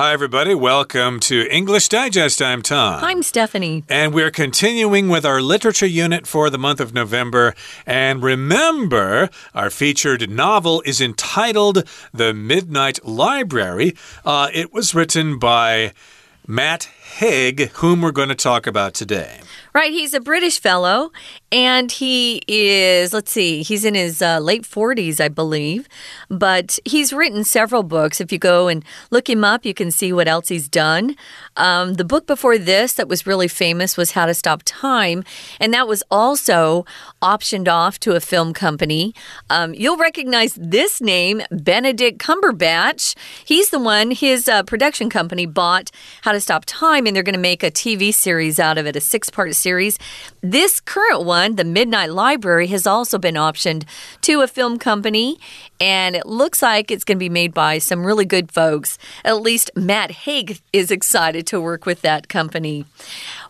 Hi, everybody. Welcome to English Digest. I'm Tom. I'm Stephanie. And we're continuing with our literature unit for the month of November. And remember, our featured novel is entitled The Midnight Library. Uh, it was written by Matt Haig, whom we're going to talk about today. Right, he's a British fellow, and he is, let's see, he's in his uh, late 40s, I believe. But he's written several books. If you go and look him up, you can see what else he's done. Um, the book before this that was really famous was How to Stop Time, and that was also optioned off to a film company. Um, you'll recognize this name, Benedict Cumberbatch. He's the one, his uh, production company bought How to Stop Time, and they're going to make a TV series out of it, a six part series. This current one, The Midnight Library, has also been optioned to a film company, and it looks like it's going to be made by some really good folks. At least Matt Haig is excited to work with that company.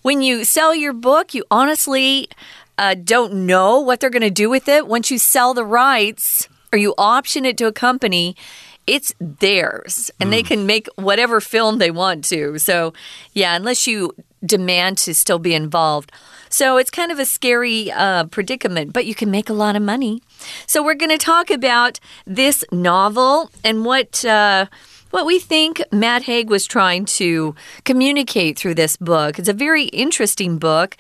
When you sell your book, you honestly uh, don't know what they're going to do with it. Once you sell the rights or you option it to a company, it's theirs and mm. they can make whatever film they want to. So, yeah, unless you demand to still be involved. So it's kind of a scary uh, predicament, but you can make a lot of money. So we're going to talk about this novel and what. Uh, what we think Matt Haig was trying to communicate through this book. It's a very interesting book,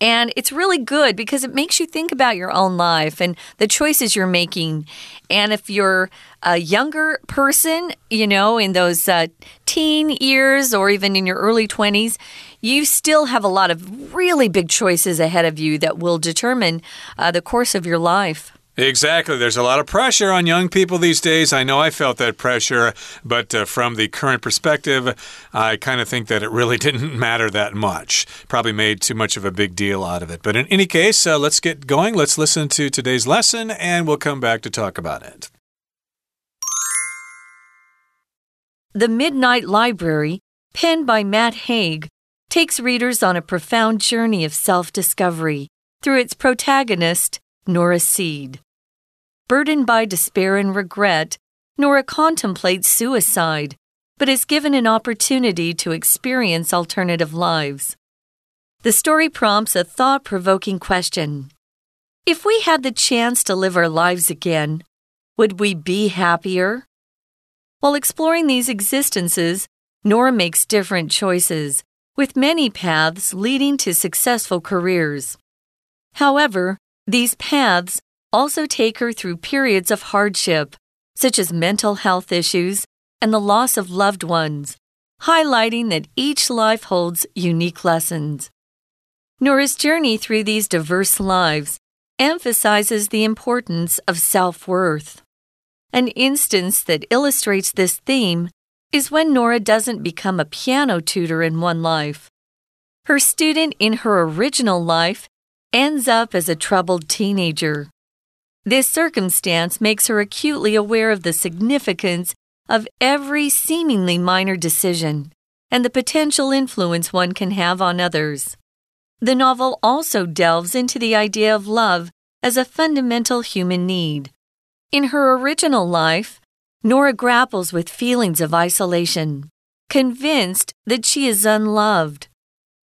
and it's really good because it makes you think about your own life and the choices you're making. And if you're a younger person, you know, in those uh, teen years or even in your early 20s, you still have a lot of really big choices ahead of you that will determine uh, the course of your life. Exactly. There's a lot of pressure on young people these days. I know I felt that pressure, but uh, from the current perspective, I kind of think that it really didn't matter that much. Probably made too much of a big deal out of it. But in any case, uh, let's get going. Let's listen to today's lesson, and we'll come back to talk about it. The Midnight Library, penned by Matt Haig, takes readers on a profound journey of self discovery through its protagonist, Nora Seed. Burdened by despair and regret, Nora contemplates suicide, but is given an opportunity to experience alternative lives. The story prompts a thought provoking question If we had the chance to live our lives again, would we be happier? While exploring these existences, Nora makes different choices, with many paths leading to successful careers. However, these paths also take her through periods of hardship, such as mental health issues and the loss of loved ones, highlighting that each life holds unique lessons. Nora's journey through these diverse lives emphasizes the importance of self worth. An instance that illustrates this theme is when Nora doesn't become a piano tutor in one life. Her student in her original life ends up as a troubled teenager. This circumstance makes her acutely aware of the significance of every seemingly minor decision and the potential influence one can have on others. The novel also delves into the idea of love as a fundamental human need. In her original life, Nora grapples with feelings of isolation, convinced that she is unloved.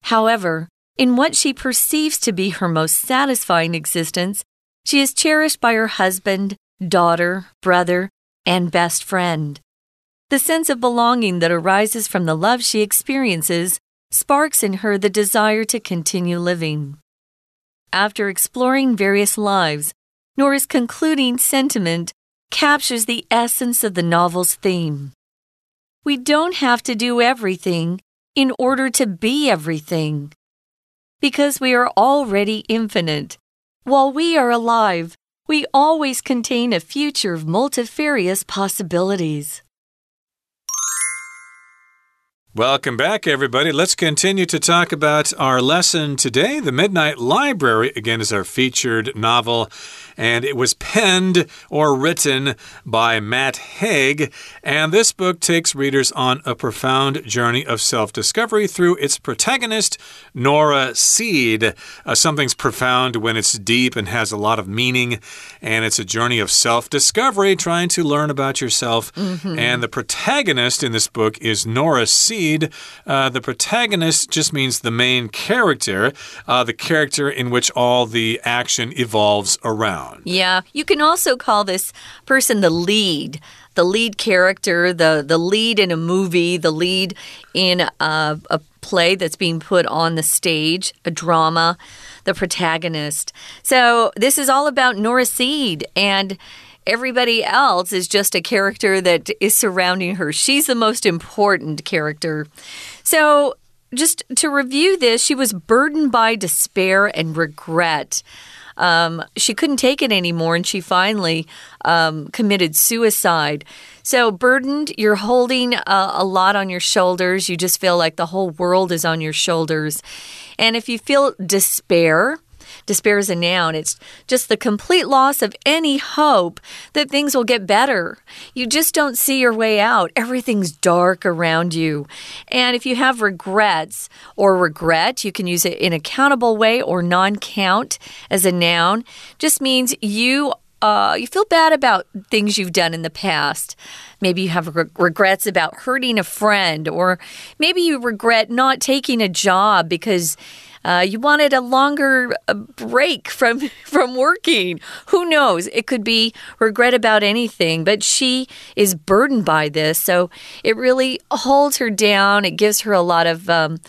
However, in what she perceives to be her most satisfying existence, she is cherished by her husband, daughter, brother, and best friend. The sense of belonging that arises from the love she experiences sparks in her the desire to continue living. After exploring various lives, Nora's concluding sentiment captures the essence of the novel's theme. We don't have to do everything in order to be everything. Because we are already infinite. While we are alive, we always contain a future of multifarious possibilities. Welcome back, everybody. Let's continue to talk about our lesson today. The Midnight Library, again, is our featured novel and it was penned or written by Matt Haig. And this book takes readers on a profound journey of self discovery through its protagonist, Nora Seed. Uh, something's profound when it's deep and has a lot of meaning, and it's a journey of self discovery, trying to learn about yourself. Mm -hmm. And the protagonist in this book is Nora Seed. Uh, the protagonist just means the main character, uh, the character in which all the action evolves around. Yeah, you can also call this person the lead the lead character, the the lead in a movie, the lead in a, a, play that's being put on the stage, a drama, the protagonist. So this is all about Nora Seed and. Everybody else is just a character that is surrounding her. She's the most important character. So, just to review this, she was burdened by despair and regret um, she couldn't take it anymore and she finally um, committed suicide. So, burdened, you're holding a, a lot on your shoulders. You just feel like the whole world is on your shoulders. And if you feel despair, Despair is a noun. It's just the complete loss of any hope that things will get better. You just don't see your way out. Everything's dark around you. And if you have regrets or regret, you can use it in a countable way or non count as a noun. Just means you uh, you feel bad about things you've done in the past. Maybe you have re regrets about hurting a friend, or maybe you regret not taking a job because uh, you wanted a longer uh, break from from working. Who knows? It could be regret about anything, but she is burdened by this, so it really holds her down. It gives her a lot of um,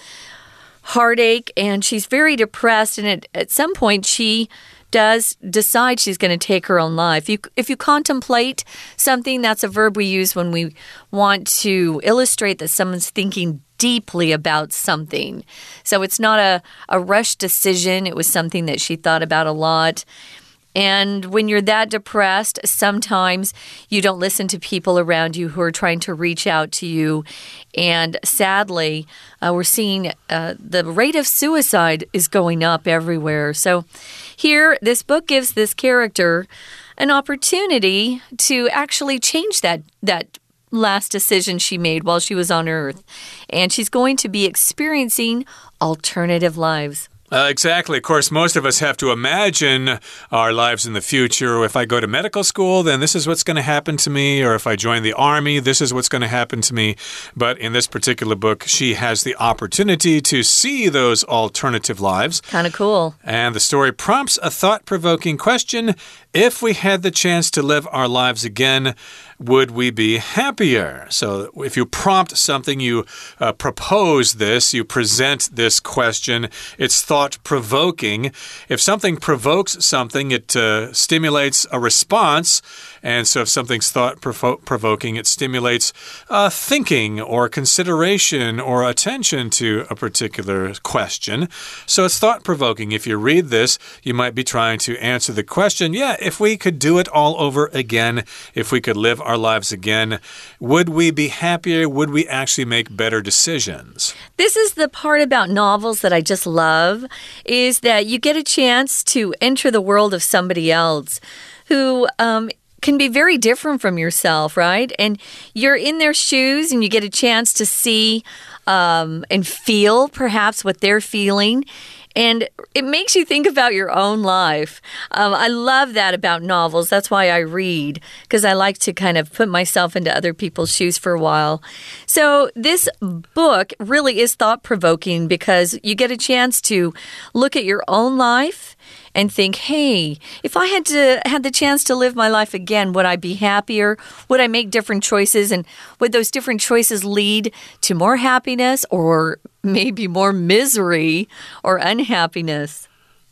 heartache, and she's very depressed. And at, at some point, she does decide she's going to take her own life. You, if you contemplate something, that's a verb we use when we want to illustrate that someone's thinking deeply about something. So it's not a, a rush decision, it was something that she thought about a lot. And when you're that depressed, sometimes you don't listen to people around you who are trying to reach out to you. And sadly, uh, we're seeing uh, the rate of suicide is going up everywhere. So here, this book gives this character an opportunity to actually change that that last decision she made while she was on Earth. And she's going to be experiencing alternative lives. Uh, exactly. Of course, most of us have to imagine our lives in the future. If I go to medical school, then this is what's going to happen to me. Or if I join the army, this is what's going to happen to me. But in this particular book, she has the opportunity to see those alternative lives. Kind of cool. And the story prompts a thought provoking question If we had the chance to live our lives again, would we be happier? So, if you prompt something, you uh, propose this, you present this question, it's thought provoking. If something provokes something, it uh, stimulates a response. And so, if something's thought provoking, it stimulates uh, thinking or consideration or attention to a particular question. So, it's thought provoking. If you read this, you might be trying to answer the question yeah, if we could do it all over again, if we could live our lives again, would we be happier? Would we actually make better decisions? This is the part about novels that I just love is that you get a chance to enter the world of somebody else who um, can be very different from yourself, right? And you're in their shoes and you get a chance to see um, and feel perhaps what they're feeling. And it makes you think about your own life. Um, I love that about novels. That's why I read, because I like to kind of put myself into other people's shoes for a while. So, this book really is thought provoking because you get a chance to look at your own life and think, hey, if I had to had the chance to live my life again, would I be happier? Would I make different choices? And would those different choices lead to more happiness or maybe more misery or unhappiness?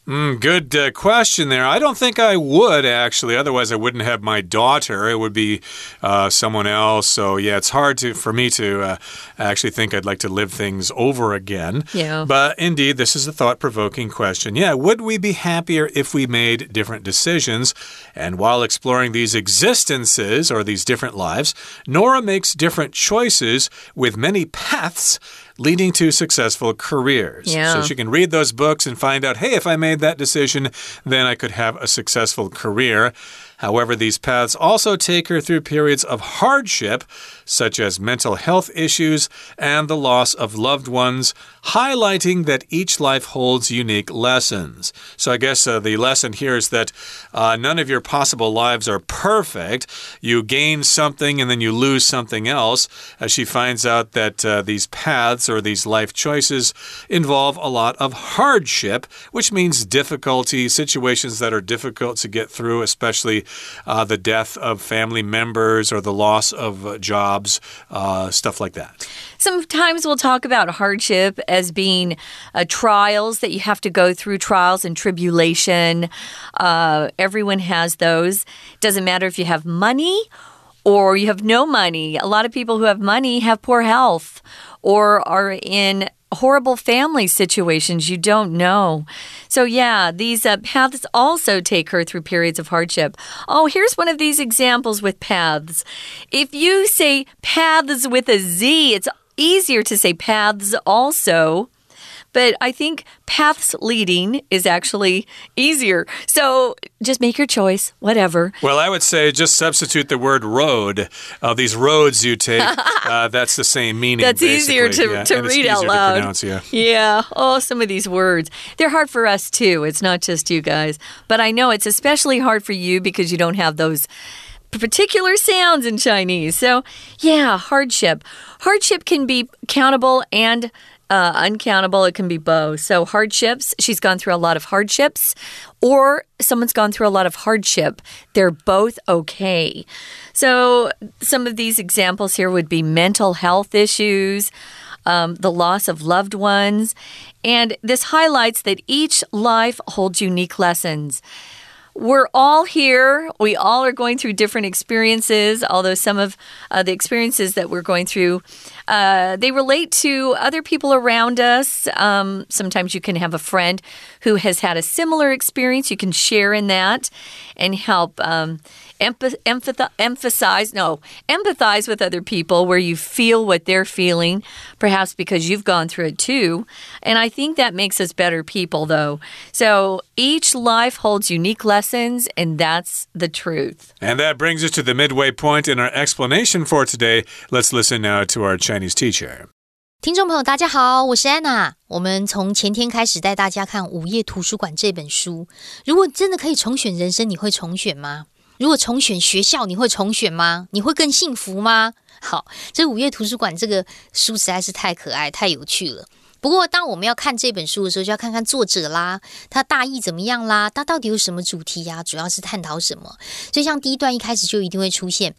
Mm, good uh, question there. I don't think I would actually. Otherwise, I wouldn't have my daughter. It would be uh, someone else. So yeah, it's hard to for me to uh, actually think I'd like to live things over again. Yeah. But indeed, this is a thought-provoking question. Yeah, would we be happier if we made different decisions? And while exploring these existences or these different lives, Nora makes different choices with many paths leading to successful careers. Yeah. So she can read those books and find out, hey, if I made that decision, then I could have a successful career. However, these paths also take her through periods of hardship, such as mental health issues and the loss of loved ones, highlighting that each life holds unique lessons. So, I guess uh, the lesson here is that uh, none of your possible lives are perfect. You gain something and then you lose something else. As she finds out that uh, these paths or these life choices involve a lot of hardship, which means difficulty, situations that are difficult to get through, especially uh, the death of family members or the loss of uh, jobs, uh, stuff like that. Sometimes we'll talk about hardship as being uh, trials that you have to go through, trials and tribulation. Uh, everyone has those. Doesn't matter if you have money or you have no money. A lot of people who have money have poor health or are in horrible family situations you don't know. So, yeah, these uh, paths also take her through periods of hardship. Oh, here's one of these examples with paths. If you say paths with a Z, it's easier to say paths also. But I think paths leading is actually easier. So just make your choice, whatever. Well, I would say just substitute the word road. Uh, these roads you take, uh, that's the same meaning. That's easier to, yeah. to and read out loud. To pronounce, yeah. yeah. Oh, some of these words. They're hard for us too. It's not just you guys. But I know it's especially hard for you because you don't have those particular sounds in Chinese. So, yeah, hardship. Hardship can be countable and uh, uncountable. It can be both. So, hardships, she's gone through a lot of hardships, or someone's gone through a lot of hardship. They're both okay. So, some of these examples here would be mental health issues. Um, the loss of loved ones. And this highlights that each life holds unique lessons we're all here. We all are going through different experiences, although some of uh, the experiences that we're going through, uh, they relate to other people around us. Um, sometimes you can have a friend who has had a similar experience. You can share in that and help um, emphasize, no, empathize with other people where you feel what they're feeling, perhaps because you've gone through it too. And I think that makes us better people, though. So each life holds unique lessons, and that's the truth. And that brings us to the midway point in our explanation for today. Let's listen now to our Chinese teacher. 听众朋友，大家好，我是安娜。我们从前天开始带大家看《午夜图书馆》这本书。如果真的可以重选人生，你会重选吗？ 如果重选学校，你会重选吗？你会更幸福吗？好，这《五月图书馆》这个书实在是太可爱、太有趣了。不过，当我们要看这本书的时候，就要看看作者啦，他大意怎么样啦，他到底有什么主题呀？主要是探讨什么？所以，像第一段一开始就一定会出现。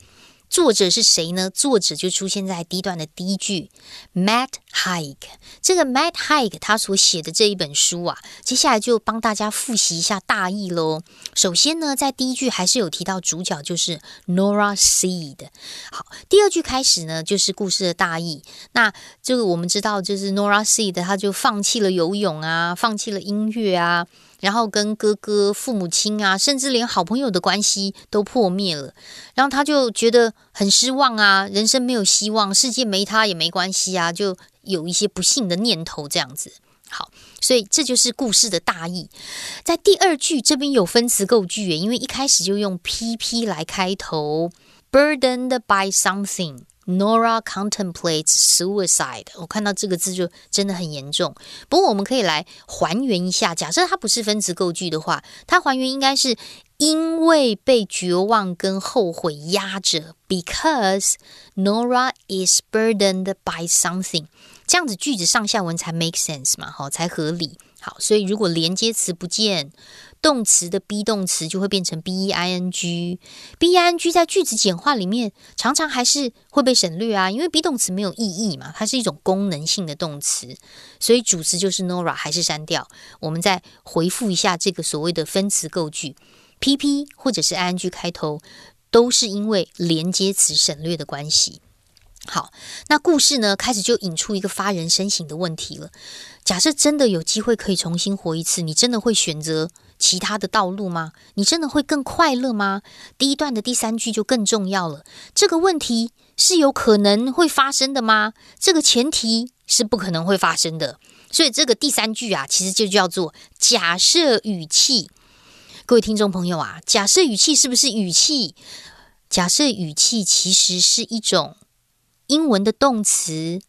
作者是谁呢？作者就出现在第一段的第一句，Matt Haig。这个 Matt Haig 他所写的这一本书啊，接下来就帮大家复习一下大意喽。首先呢，在第一句还是有提到主角就是 Nora Seed。好，第二句开始呢，就是故事的大意。那这个我们知道，就是 Nora Seed，他就放弃了游泳啊，放弃了音乐啊。然后跟哥哥、父母亲啊，甚至连好朋友的关系都破灭了，然后他就觉得很失望啊，人生没有希望，世界没他也没关系啊，就有一些不幸的念头这样子。好，所以这就是故事的大意。在第二句这边有分词构句，因为一开始就用 PP 来开头，burdened by something。Nora contemplates suicide。我看到这个字就真的很严重。不过我们可以来还原一下，假设它不是分词构句的话，它还原应该是因为被绝望跟后悔压着，because Nora is burdened by something，这样子句子上下文才 make sense 嘛，好，才合理。好，所以如果连接词不见，动词的 be 动词就会变成 b e i n g。b e i n g 在句子简化里面常常还是会被省略啊，因为 be 动词没有意义嘛，它是一种功能性的动词，所以主词就是 Nora 还是删掉。我们再回复一下这个所谓的分词构句，P P 或者是 I N G 开头，都是因为连接词省略的关系。好，那故事呢开始就引出一个发人深省的问题了。假设真的有机会可以重新活一次，你真的会选择其他的道路吗？你真的会更快乐吗？第一段的第三句就更重要了。这个问题是有可能会发生的吗？这个前提是不可能会发生的。所以这个第三句啊，其实就叫做假设语气。各位听众朋友啊，假设语气是不是语气？假设语气其实是一种英文的动词。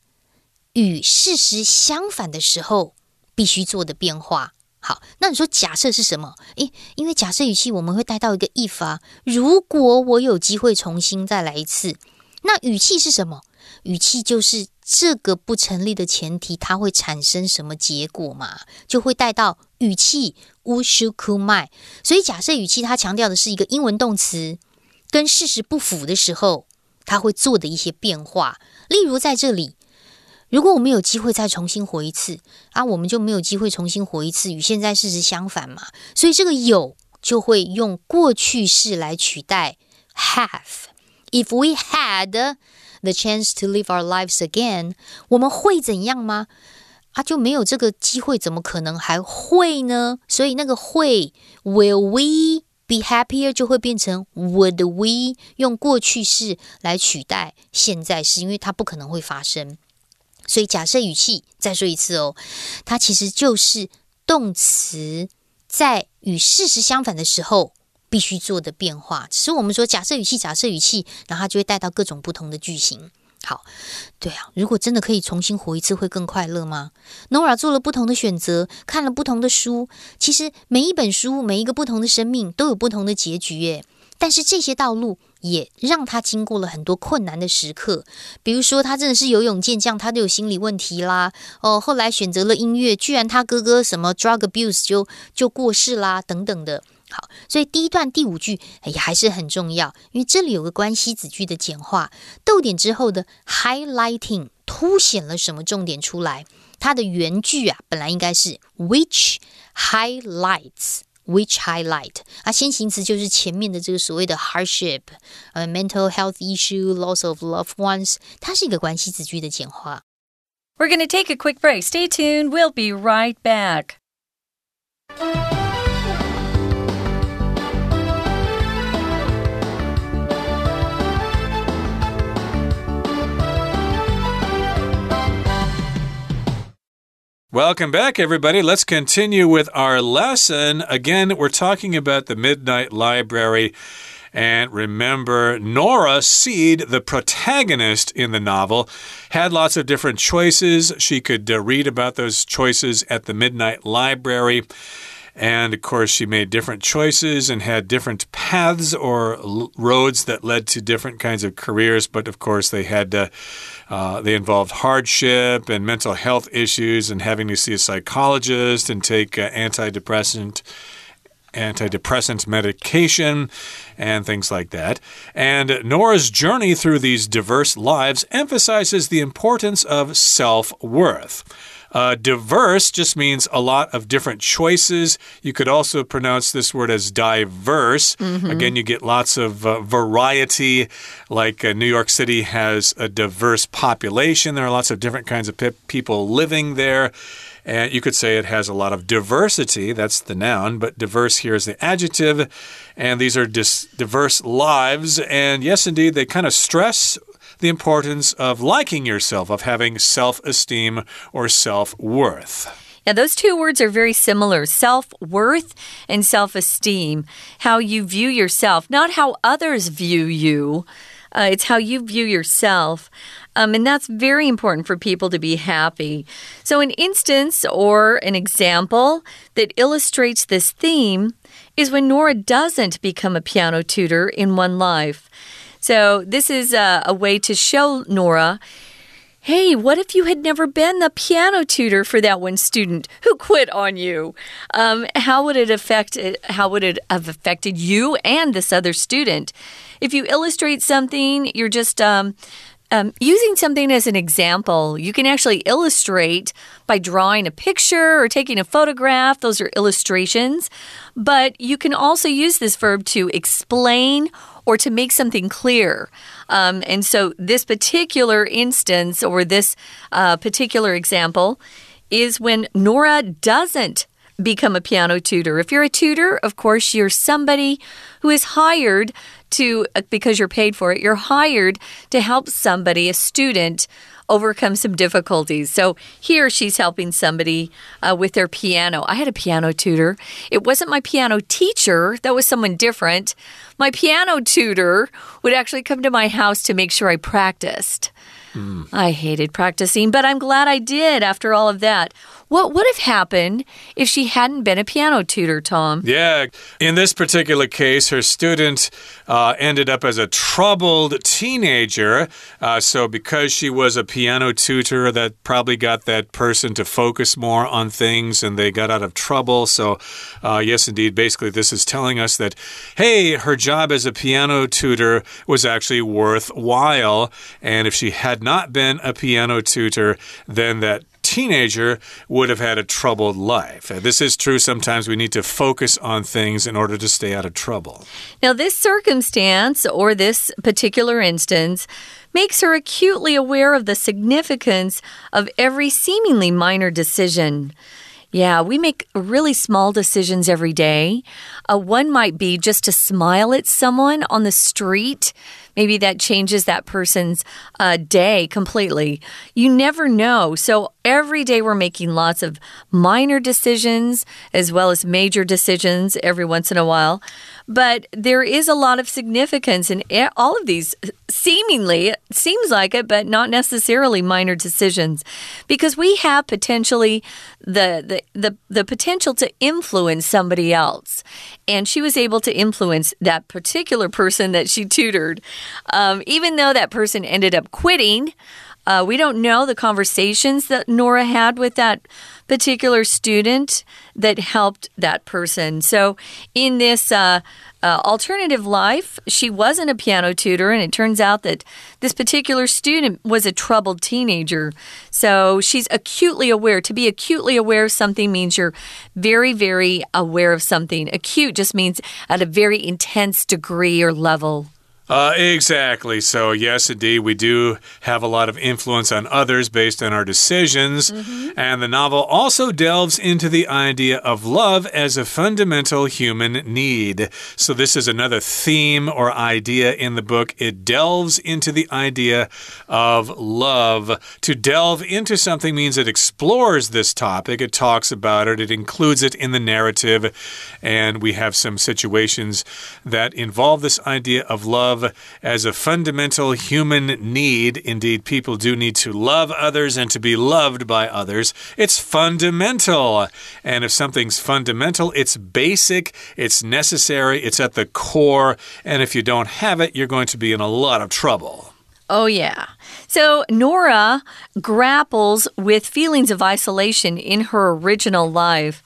与事实相反的时候，必须做的变化。好，那你说假设是什么？诶，因为假设语气我们会带到一个 if 啊。如果我有机会重新再来一次，那语气是什么？语气就是这个不成立的前提，它会产生什么结果嘛？就会带到语气 wushu kumai。所以假设语气它强调的是一个英文动词跟事实不符的时候，它会做的一些变化。例如在这里。如果我们有机会再重新活一次啊，我们就没有机会重新活一次，与现在事实相反嘛。所以这个有就会用过去式来取代 have。If we had the chance to live our lives again，我们会怎样吗？啊，就没有这个机会，怎么可能还会呢？所以那个会 will we be happier 就会变成 would we，用过去式来取代现在式，因为它不可能会发生。所以假设语气再说一次哦，它其实就是动词在与事实相反的时候必须做的变化。只是我们说假设语气，假设语气，然后它就会带到各种不同的句型。好，对啊，如果真的可以重新活一次，会更快乐吗？Nora 做了不同的选择，看了不同的书，其实每一本书，每一个不同的生命都有不同的结局耶。但是这些道路也让他经过了很多困难的时刻，比如说他真的是游泳健将，他都有心理问题啦。哦，后来选择了音乐，居然他哥哥什么 drug abuse 就就过世啦，等等的。好，所以第一段第五句哎还是很重要，因为这里有个关系子句的简化，逗点之后的 highlighting 凸显了什么重点出来？它的原句啊本来应该是 which highlights。which highlight 啊，先行词就是前面的这个所谓的 hardship，呃，mental health issue, loss of loved ones，它是一个关系子句的简化。We're going to take a quick break. Stay tuned. We'll be right back. Welcome back, everybody. Let's continue with our lesson. Again, we're talking about the Midnight Library. And remember, Nora Seed, the protagonist in the novel, had lots of different choices. She could uh, read about those choices at the Midnight Library. And of course, she made different choices and had different paths or roads that led to different kinds of careers. But of course, they had to uh, they involved hardship and mental health issues and having to see a psychologist and take uh, antidepressant antidepressant medication and things like that. And Nora's journey through these diverse lives emphasizes the importance of self worth. Uh, diverse just means a lot of different choices. You could also pronounce this word as diverse. Mm -hmm. Again, you get lots of uh, variety. Like uh, New York City has a diverse population, there are lots of different kinds of pe people living there. And you could say it has a lot of diversity. That's the noun, but diverse here is the adjective. And these are diverse lives. And yes, indeed, they kind of stress the importance of liking yourself, of having self esteem or self worth. Now, those two words are very similar self worth and self esteem. How you view yourself, not how others view you. Uh, it's how you view yourself. Um, and that's very important for people to be happy. So, an instance or an example that illustrates this theme is when Nora doesn't become a piano tutor in one life. So, this is a, a way to show Nora Hey, what if you had never been the piano tutor for that one student who quit on you? Um, how would it affect? How would it have affected you and this other student? If you illustrate something, you're just um, um, using something as an example, you can actually illustrate by drawing a picture or taking a photograph. Those are illustrations. But you can also use this verb to explain or to make something clear. Um, and so, this particular instance or this uh, particular example is when Nora doesn't become a piano tutor. If you're a tutor, of course, you're somebody who is hired to, uh, because you're paid for it, you're hired to help somebody, a student, overcome some difficulties. So here she's helping somebody uh, with their piano. I had a piano tutor. It wasn't my piano teacher, that was someone different. My piano tutor would actually come to my house to make sure I practiced. Mm. I hated practicing, but I'm glad I did after all of that. What would have happened if she hadn't been a piano tutor, Tom? Yeah. In this particular case, her student uh, ended up as a troubled teenager. Uh, so, because she was a piano tutor, that probably got that person to focus more on things and they got out of trouble. So, uh, yes, indeed, basically, this is telling us that, hey, her job as a piano tutor was actually worthwhile. And if she had not been a piano tutor, then that teenager would have had a troubled life. Uh, this is true. Sometimes we need to focus on things in order to stay out of trouble. Now, this circumstance or this particular instance makes her acutely aware of the significance of every seemingly minor decision. Yeah, we make really small decisions every day. Uh, one might be just to smile at someone on the street. Maybe that changes that person's uh, day completely. You never know. So every day we're making lots of minor decisions as well as major decisions every once in a while. But there is a lot of significance in all of these, seemingly, seems like it, but not necessarily minor decisions. Because we have potentially the, the, the, the potential to influence somebody else. And she was able to influence that particular person that she tutored. Um, even though that person ended up quitting, uh, we don't know the conversations that Nora had with that particular student that helped that person. So, in this uh, uh, alternative life, she wasn't a piano tutor, and it turns out that this particular student was a troubled teenager. So, she's acutely aware. To be acutely aware of something means you're very, very aware of something. Acute just means at a very intense degree or level. Uh, exactly. So, yes, indeed, we do have a lot of influence on others based on our decisions. Mm -hmm. And the novel also delves into the idea of love as a fundamental human need. So, this is another theme or idea in the book. It delves into the idea of love. To delve into something means it explores this topic, it talks about it, it includes it in the narrative. And we have some situations that involve this idea of love love as a fundamental human need. Indeed, people do need to love others and to be loved by others. It's fundamental. And if something's fundamental, it's basic, it's necessary, it's at the core. And if you don't have it, you're going to be in a lot of trouble. Oh, yeah. So Nora grapples with feelings of isolation in her original life.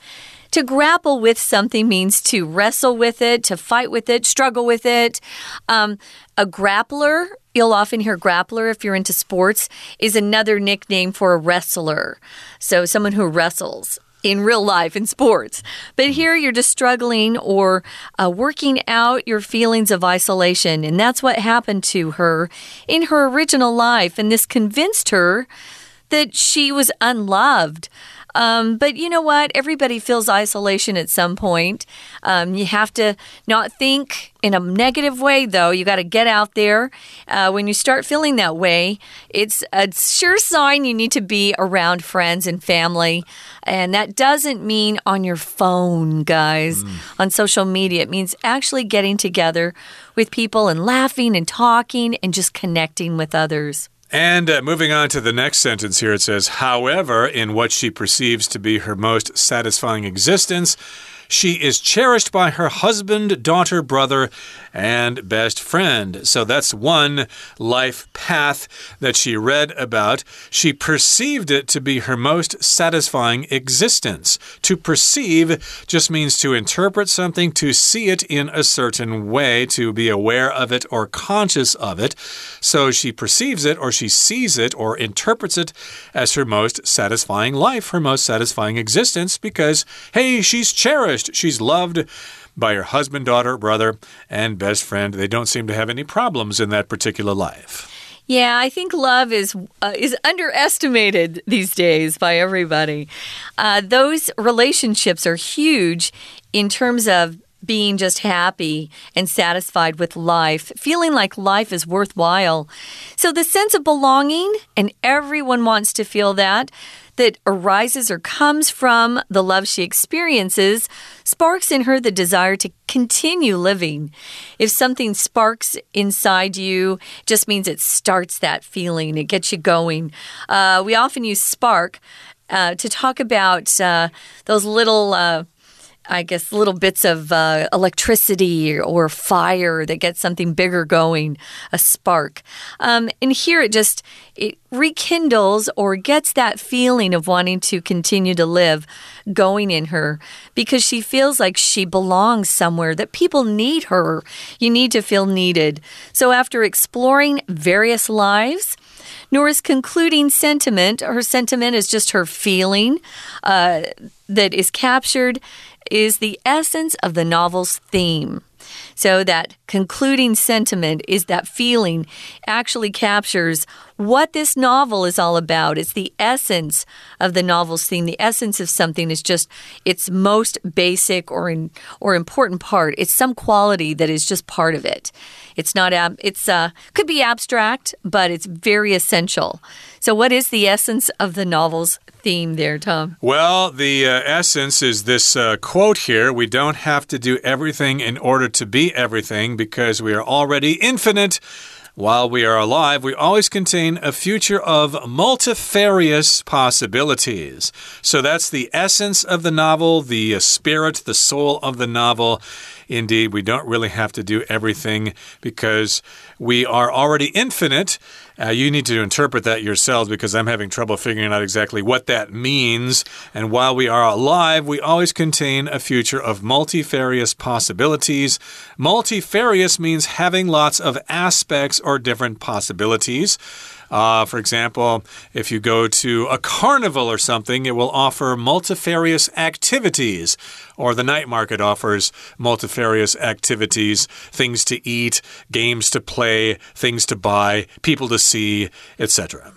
To grapple with something means to wrestle with it, to fight with it, struggle with it. Um, a grappler, you'll often hear grappler if you're into sports, is another nickname for a wrestler. So someone who wrestles in real life in sports. But here you're just struggling or uh, working out your feelings of isolation. And that's what happened to her in her original life. And this convinced her that she was unloved. Um, but you know what? Everybody feels isolation at some point. Um, you have to not think in a negative way, though. You got to get out there. Uh, when you start feeling that way, it's a sure sign you need to be around friends and family. And that doesn't mean on your phone, guys, mm. on social media. It means actually getting together with people and laughing and talking and just connecting with others. And uh, moving on to the next sentence here, it says, however, in what she perceives to be her most satisfying existence, she is cherished by her husband, daughter, brother, and best friend. So that's one life path that she read about. She perceived it to be her most satisfying existence. To perceive just means to interpret something, to see it in a certain way, to be aware of it or conscious of it. So she perceives it or she sees it or interprets it as her most satisfying life, her most satisfying existence, because, hey, she's cherished, she's loved by her husband, daughter, brother, and best friend. They don't seem to have any problems in that particular life. Yeah, I think love is uh, is underestimated these days by everybody. Uh, those relationships are huge in terms of being just happy and satisfied with life, feeling like life is worthwhile. So the sense of belonging, and everyone wants to feel that that arises or comes from the love she experiences sparks in her the desire to continue living. If something sparks inside you, just means it starts that feeling, it gets you going. Uh, we often use spark uh, to talk about uh, those little uh, I guess, little bits of uh, electricity or fire that gets something bigger going, a spark. Um, and here it just it rekindles or gets that feeling of wanting to continue to live going in her because she feels like she belongs somewhere, that people need her. You need to feel needed. So after exploring various lives, Nora's concluding sentiment, her sentiment is just her feeling uh, that is captured is the essence of the novel's theme. So, that concluding sentiment is that feeling actually captures what this novel is all about. It's the essence of the novel's theme. The essence of something is just its most basic or in, or important part. It's some quality that is just part of it. It's not ab it's uh could be abstract, but it's very essential. So what is the essence of the novel's theme there, Tom? Well, the uh, essence is this uh, quote here We don't have to do everything in order to be everything because we are already infinite. While we are alive, we always contain a future of multifarious possibilities. So that's the essence of the novel, the spirit, the soul of the novel. Indeed, we don't really have to do everything because we are already infinite. Uh, you need to interpret that yourselves because I'm having trouble figuring out exactly what that means. And while we are alive, we always contain a future of multifarious possibilities. Multifarious means having lots of aspects or different possibilities. Uh, for example, if you go to a carnival or something, it will offer multifarious activities. Or the night market offers multifarious activities things to eat, games to play, things to buy, people to see, etc.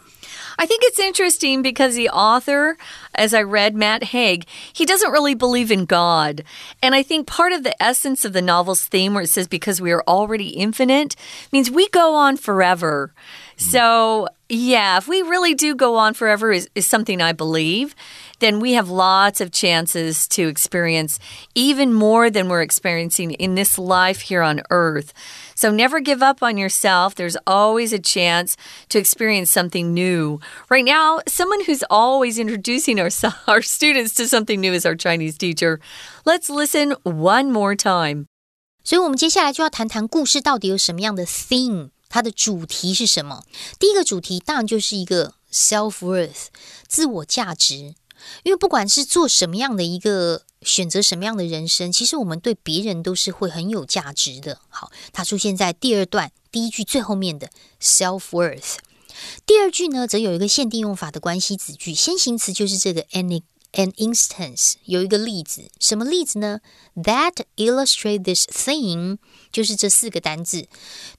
I think it's interesting because the author, as I read Matt Haig, he doesn't really believe in God. And I think part of the essence of the novel's theme, where it says, because we are already infinite, means we go on forever. So, yeah, if we really do go on forever, is, is something I believe then we have lots of chances to experience even more than we're experiencing in this life here on earth. So never give up on yourself. There's always a chance to experience something new. Right now, someone who's always introducing our, our students to something new is our Chinese teacher. Let's listen one more time. 所以，我们接下来就要谈谈故事到底有什么样的 theme， 它的主题是什么？第一个主题当然就是一个 self worth，自我价值。因为不管是做什么样的一个选择，什么样的人生，其实我们对别人都是会很有价值的。好，它出现在第二段第一句最后面的 self worth。第二句呢，则有一个限定用法的关系子句，先行词就是这个 any an instance，有一个例子，什么例子呢？That illustrate this thing，就是这四个单字，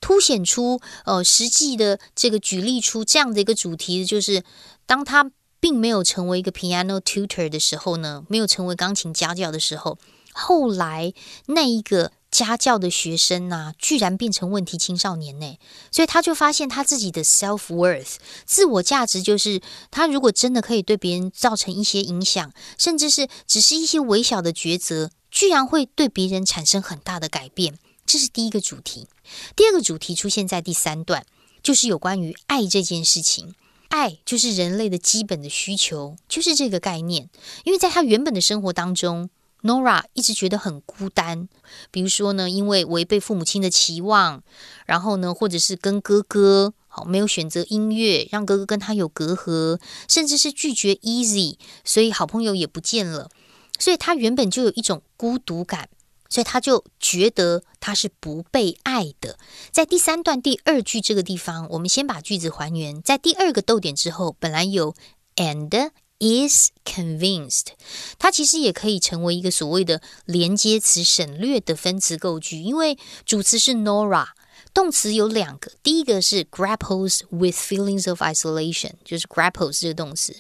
凸显出呃实际的这个举例出这样的一个主题，就是当他。并没有成为一个 piano tutor 的时候呢，没有成为钢琴家教的时候，后来那一个家教的学生呐，居然变成问题青少年呢，所以他就发现他自己的 self worth 自我价值，就是他如果真的可以对别人造成一些影响，甚至是只是一些微小的抉择，居然会对别人产生很大的改变。这是第一个主题。第二个主题出现在第三段。就是有关于爱这件事情。爱就是人类的基本的需求，就是这个概念。因为在他原本的生活当中，Nora 一直觉得很孤单。比如说呢，因为违背父母亲的期望，然后呢，或者是跟哥哥好没有选择音乐，让哥哥跟他有隔阂，甚至是拒绝 Easy，所以好朋友也不见了。所以他原本就有一种孤独感。所以他就觉得他是不被爱的。在第三段第二句这个地方，我们先把句子还原。在第二个逗点之后，本来有 and is convinced，它其实也可以成为一个所谓的连接词省略的分词构句，因为主词是 Nora，动词有两个，第一个是 grapples with feelings of isolation，就是 grapples 这个动词。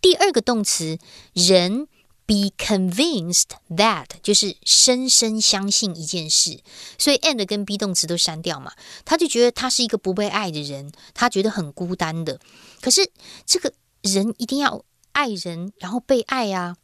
第二个动词人。Be convinced that 就是深深相信一件事，所以 and 跟 be 动词都删掉嘛，他就觉得他是一个不被爱的人，他觉得很孤单的。可是这个人一定要爱人，然后被爱啊，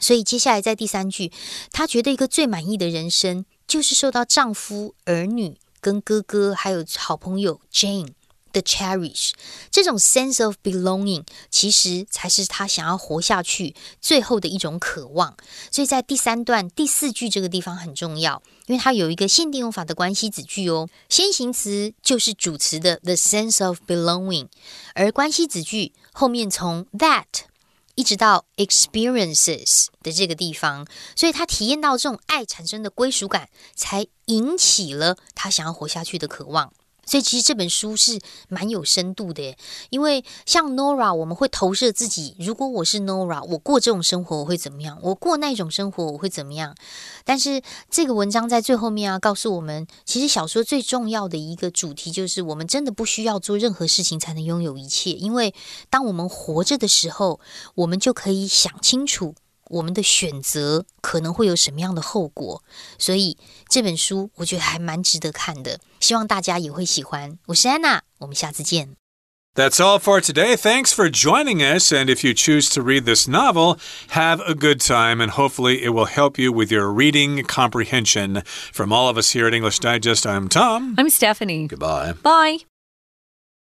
所以接下来在第三句，她觉得一个最满意的人生就是受到丈夫、儿女、跟哥哥还有好朋友 Jane。的 cherish 这种 sense of belonging，其实才是她想要活下去最后的一种渴望。所以在第三段第四句这个地方很重要，因为它有一个限定用法的关系子句哦。先行词就是主词的 the sense of belonging，而关系子句后面从 that 一直到 experiences 的这个地方，所以他体验到这种爱产生的归属感，才引起了他想要活下去的渴望。所以其实这本书是蛮有深度的，因为像 Nora，我们会投射自己。如果我是 Nora，我过这种生活我会怎么样？我过那种生活我会怎么样？但是这个文章在最后面啊，告诉我们，其实小说最重要的一个主题就是，我们真的不需要做任何事情才能拥有一切，因为当我们活着的时候，我们就可以想清楚。我们的选择可能会有什么样的后果？所以这本书我觉得还蛮值得看的，希望大家也会喜欢。我是安娜，我们下次见。That's all for today. Thanks for joining us. And if you choose to read this novel, have a good time and hopefully it will help you with your reading comprehension. From all of us here at English Digest, I'm Tom. I'm Stephanie. Goodbye. Bye.